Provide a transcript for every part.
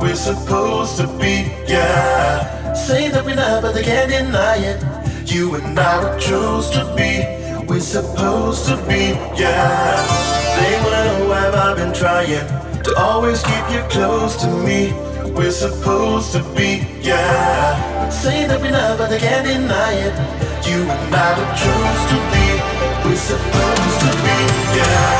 We're supposed to be, yeah. Say that we're not, but they can't deny it. You and I were chose to be. We're supposed to be, yeah. They wanna know why I've been trying to always keep you close to me. We're supposed to be, yeah. Say that we're not, but they can't deny it. You and I were chose to be. We're supposed to be, yeah.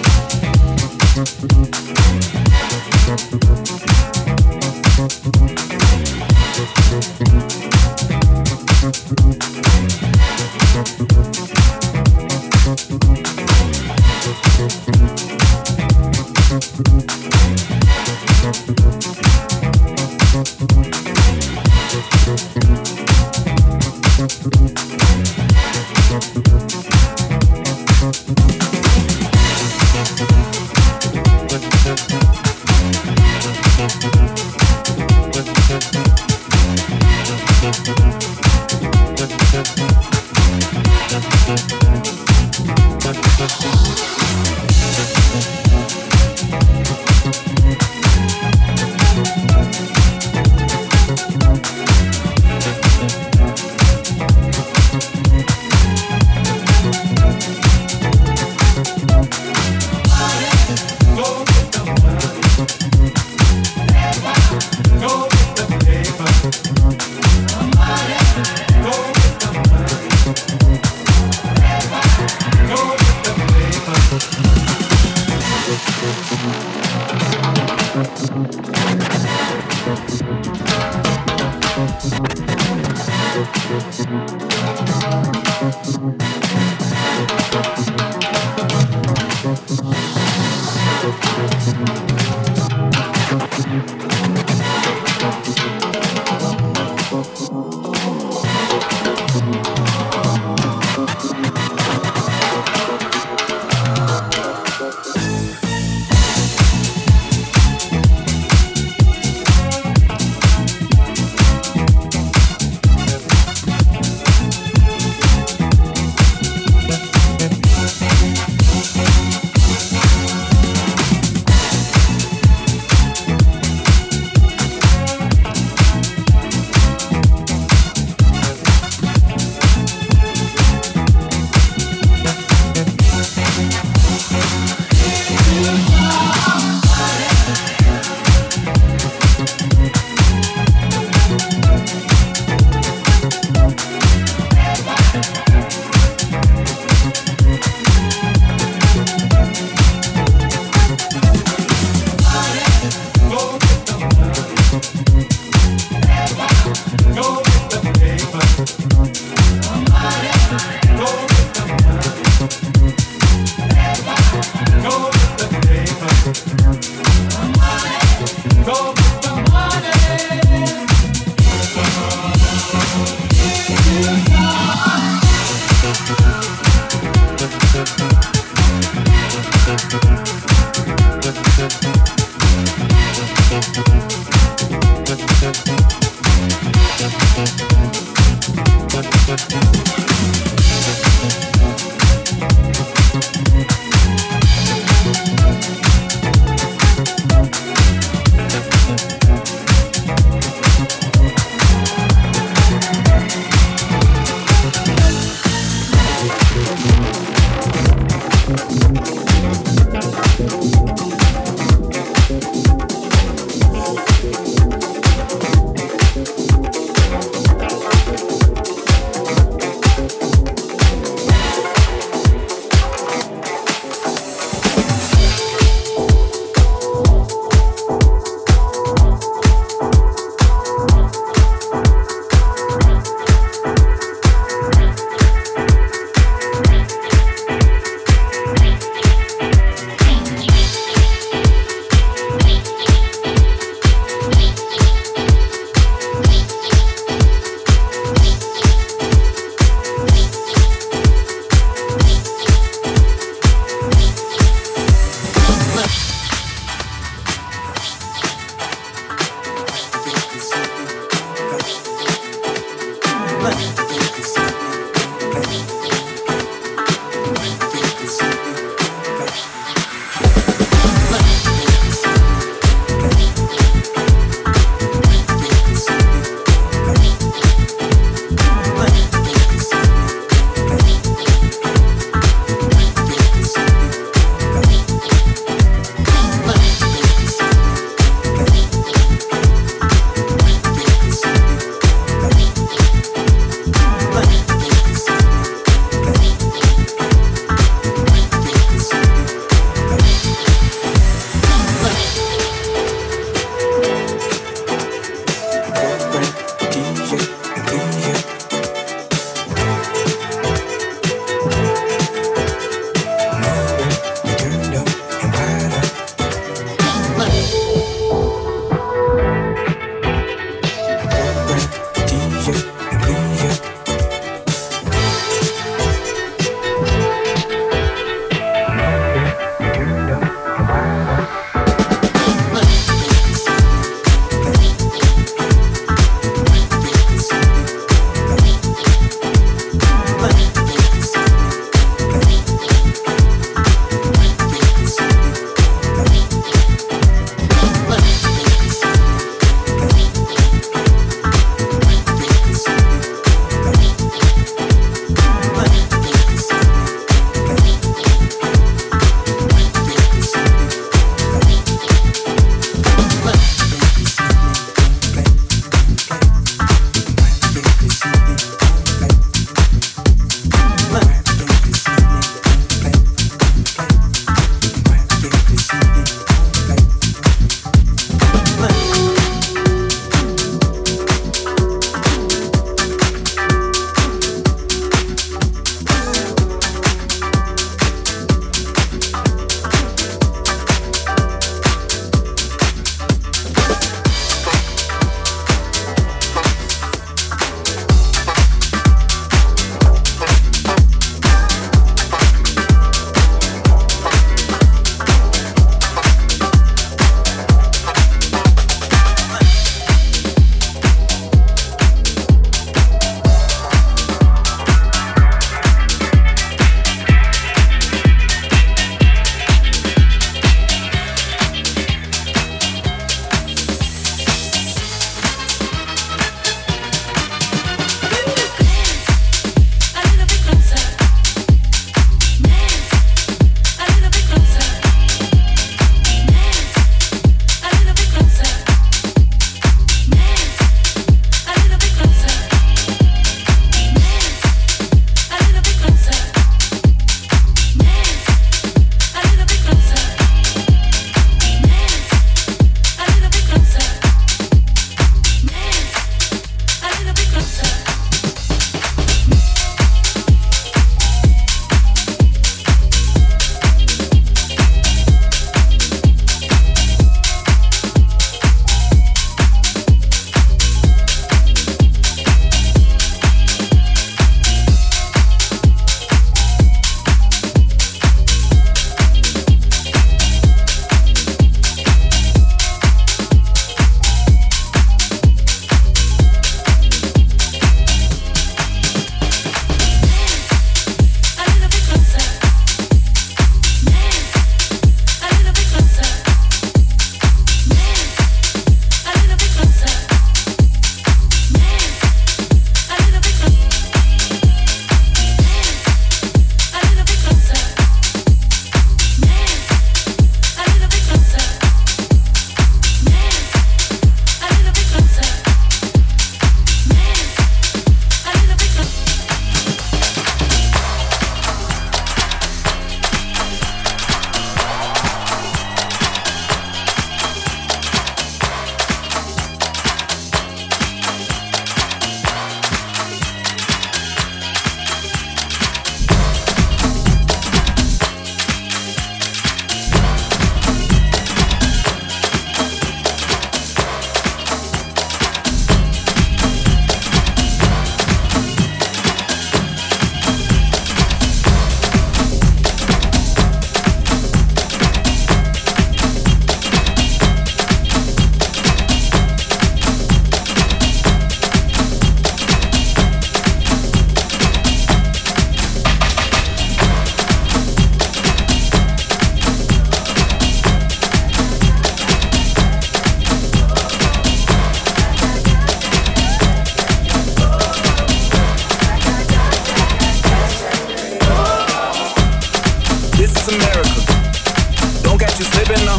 Don't catch you slipping now.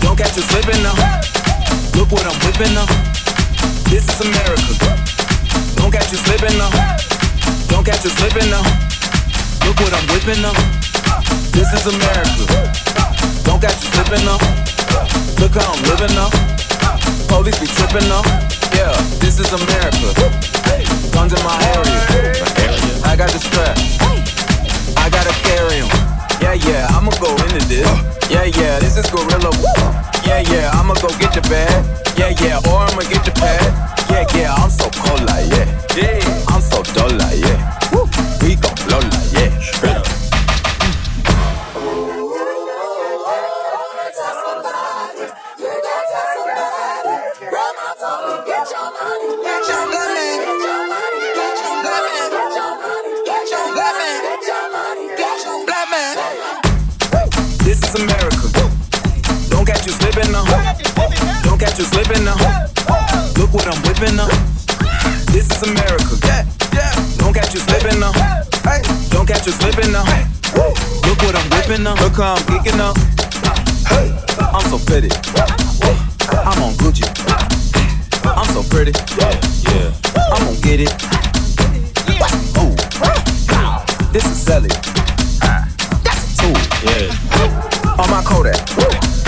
Don't catch you slipping now. Look what I'm whipping now. This is America. Don't catch you slipping now. Don't catch you slipping now. Look what I'm whipping now. This is America. Don't catch you slipping now. Look how I'm living now. Police be tripping now. Yeah, this is America. Guns in my area. I got the strap. I gotta carry 'em. Yeah, yeah, I'ma go into this. Yeah, yeah, this is gorilla. Yeah, yeah, I'ma go get your bag. Yeah, yeah, or I'ma get your pad. Yeah, yeah, I'm so cold like yeah. Yeah, I'm so dull like yeah. We gon' blow like yeah. America. Don't catch you slipping now. Don't catch you slipping now. Look what I'm whipping now. This is America. Don't catch you slipping now. Don't catch you slipping now. Look what I'm whipping now. Look how I'm geeking up. I'm so pretty. I'm on Gucci. I'm so pretty. Yeah, yeah. I'm gonna get it. Ooh. This is Sally. My Kodak.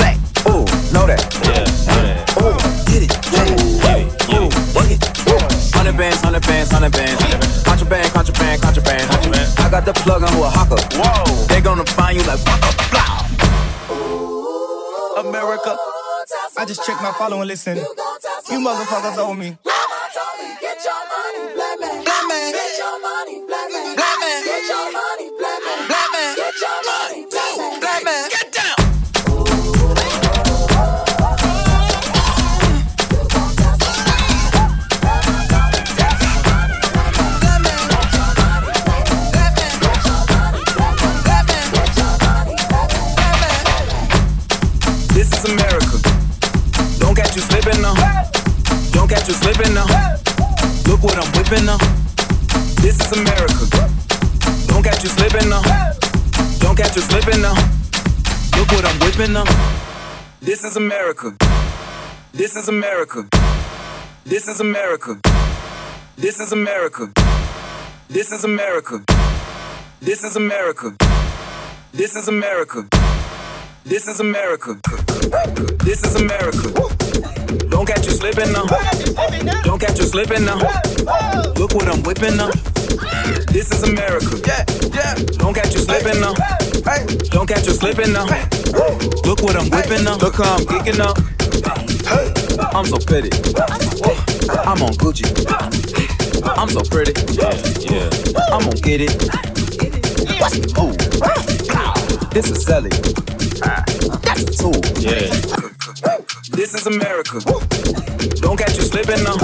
Black. Ooh, know that. yeah, know that. Ooh, get it. Yeah. Get it, get it. Work it. Hundred bands, hundred bands, hundred bands. Contraband, contraband, contraband. Contraband. I got the plug on Oaxaca. Whoa. They gonna find you like waka blah. America. I just checked my follow and listen. You motherfuckers owe me. Whipping now. This is America. This is America. This is America. This is America. This is America. This is America. This is America. This is America. This is America. Don't catch you slipping now. Don't catch you slipping now. Look what I'm whipping now. This is America. Yeah, yeah. Don't catch you slipping now. Hey, don't catch you slipping now. Look what I'm whipping now. Look how I'm geeking up. I'm so pretty. I'm on Gucci. I'm so pretty. Yeah, yeah. I'm gonna get it. Ooh. This is Sally. That's a tool. Yeah. This is America. Don't catch you slipping now.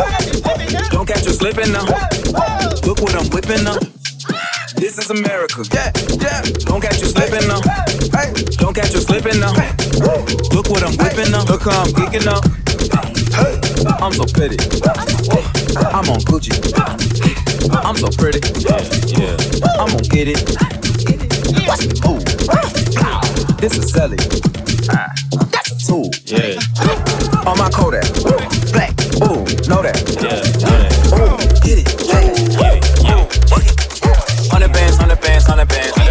Don't catch you slipping now. Look what I'm whipping up. This is America. Yeah, yeah. Don't catch you slipping now. Don't catch you slipping now. Look what I'm whipping up. Look how I'm geeking up. I'm so pretty. I'm on Gucci. I'm so pretty. Yeah, yeah. I'm gonna get it. Ooh. This is Sally. That's a tool. Yeah. On my Kodak. Black. Ooh, know that. Yeah get it. Get it. Get it. Get it. Hundred bands, hundred bands, hundred bands.